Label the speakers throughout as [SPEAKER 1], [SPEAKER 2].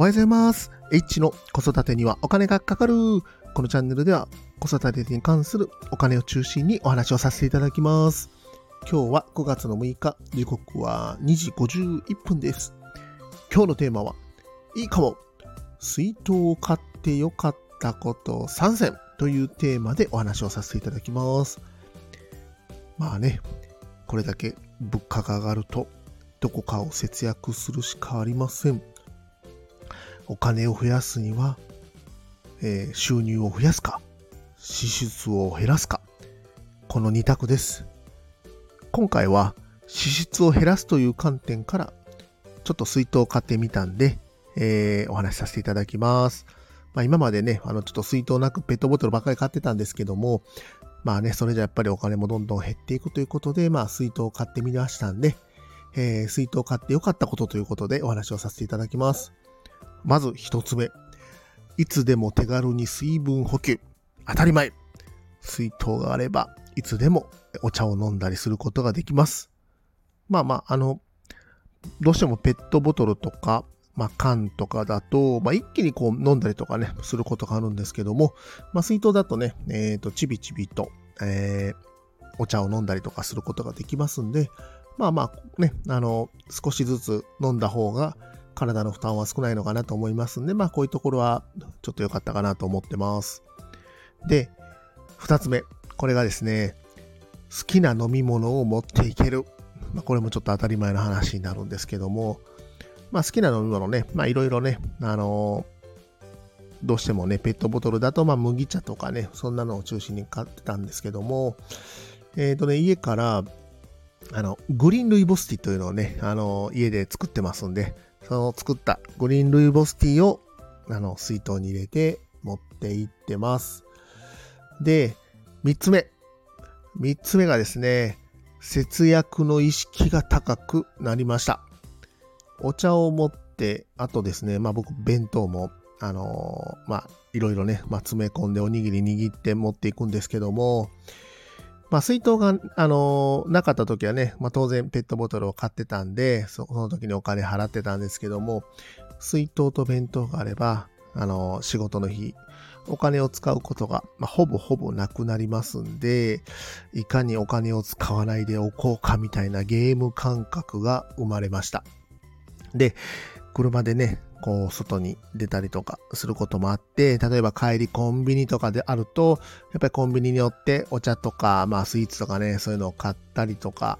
[SPEAKER 1] おはようございます。H の子育てにはお金がかかる。このチャンネルでは子育てに関するお金を中心にお話をさせていただきます。今日は5月の6日、時刻は2時51分です。今日のテーマは、いいかも水筒を買ってよかったこと3選というテーマでお話をさせていただきます。まあね、これだけ物価が上がると、どこかを節約するしかありません。お金を増やすには、えー、収入を増やすか、支出を減らすか、この2択です。今回は支出を減らすという観点から、ちょっと水筒を買ってみたんで、えー、お話しさせていただきます。まあ、今までね、あの、ちょっと水筒なくペットボトルばっかり買ってたんですけども、まあね、それじゃやっぱりお金もどんどん減っていくということで、まあ水筒を買ってみましたんで、えー、水筒を買ってよかったことということでお話をさせていただきます。まず一つ目。いつでも手軽に水分補給。当たり前。水筒があれば、いつでもお茶を飲んだりすることができます。まあまあ、あの、どうしてもペットボトルとか、まあ、缶とかだと、まあ、一気にこう飲んだりとかね、することがあるんですけども、まあ、水筒だとね、えっ、ー、と、ちびちびと、えー、お茶を飲んだりとかすることができますんで、まあまあ、ね、あの、少しずつ飲んだ方が、体の負担は少ないのかなと思いますんで、まあこういうところはちょっと良かったかなと思ってます。で、二つ目。これがですね、好きな飲み物を持っていける。まあ、これもちょっと当たり前の話になるんですけども、まあ好きな飲み物ね、まあいろいろね、あのー、どうしてもね、ペットボトルだと、まあ麦茶とかね、そんなのを中心に買ってたんですけども、えっ、ー、とね、家から、あの、グリーンルイボスティというのをね、あの、家で作ってますんで、その作ったグリーンルイボスティーをあの水筒に入れて持っていってます。で、三つ目。三つ目がですね、節約の意識が高くなりました。お茶を持って、あとですね、まあ僕弁当も、あのー、まあいろいろね、まあ詰め込んでおにぎり握って持っていくんですけども、まあ、水筒が、あのー、なかった時はね、まあ、当然ペットボトルを買ってたんで、その時にお金払ってたんですけども、水筒と弁当があれば、あのー、仕事の日、お金を使うことが、まあ、ほぼほぼなくなりますんで、いかにお金を使わないでおこうかみたいなゲーム感覚が生まれました。で、車でね、こう、外に出たりとかすることもあって、例えば帰りコンビニとかであると、やっぱりコンビニによってお茶とか、まあスイーツとかね、そういうのを買ったりとか、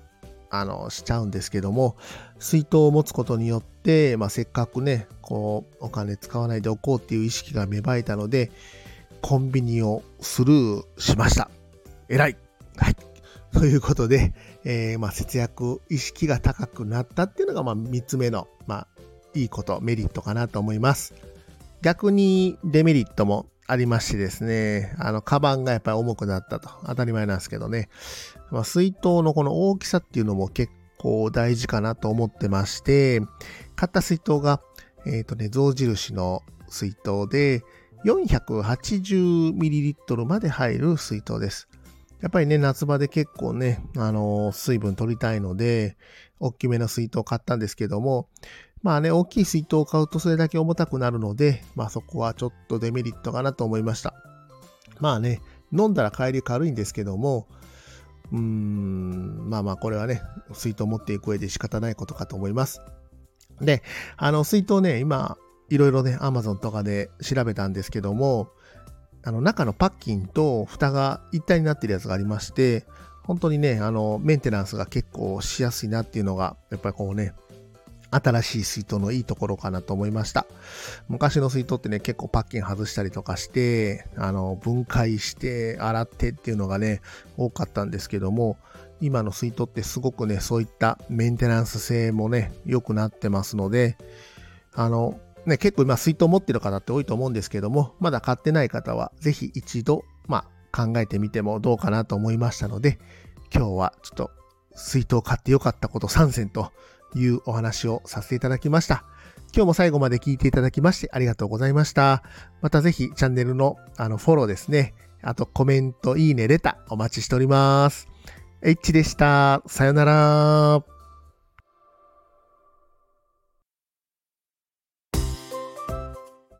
[SPEAKER 1] あの、しちゃうんですけども、水筒を持つことによって、まあせっかくね、こう、お金使わないでおこうっていう意識が芽生えたので、コンビニをスルーしました。偉いはい。ということで、えー、まあ節約意識が高くなったっていうのが、まあ三つ目の、まあいいこと、メリットかなと思います。逆にデメリットもありましてですね、あの、カバンがやっぱり重くなったと。当たり前なんですけどね。まあ、水筒のこの大きさっていうのも結構大事かなと思ってまして、買った水筒が、えっ、ー、とね、象印の水筒で 480ml まで入る水筒です。やっぱりね、夏場で結構ね、あのー、水分取りたいので、大きめの水筒を買ったんですけども、まあね、大きい水筒を買うとそれだけ重たくなるので、まあそこはちょっとデメリットかなと思いました。まあね、飲んだら帰り軽いんですけども、うーん、まあまあこれはね、水筒持っていく上で仕方ないことかと思います。で、あの水筒ね、今、いろいろね、Amazon とかで調べたんですけども、あの中のパッキンと蓋が一体になってるやつがありまして、本当にね、あの、メンテナンスが結構しやすいなっていうのが、やっぱりこうね、新しい水筒のいいところかなと思いました。昔の水筒ってね、結構パッキン外したりとかして、あの、分解して洗ってっていうのがね、多かったんですけども、今の水筒ってすごくね、そういったメンテナンス性もね、良くなってますので、あの、ね、結構今水筒持ってる方って多いと思うんですけども、まだ買ってない方は、ぜひ一度、まあ、考えてみてもどうかなと思いましたので、今日はちょっと水筒買ってよかったこと3選というお話をさせていただきました。今日も最後まで聞いていただきましてありがとうございました。またぜひチャンネルのあのフォローですね。あとコメント、いいね、レタお待ちしております。H でした。さよなら。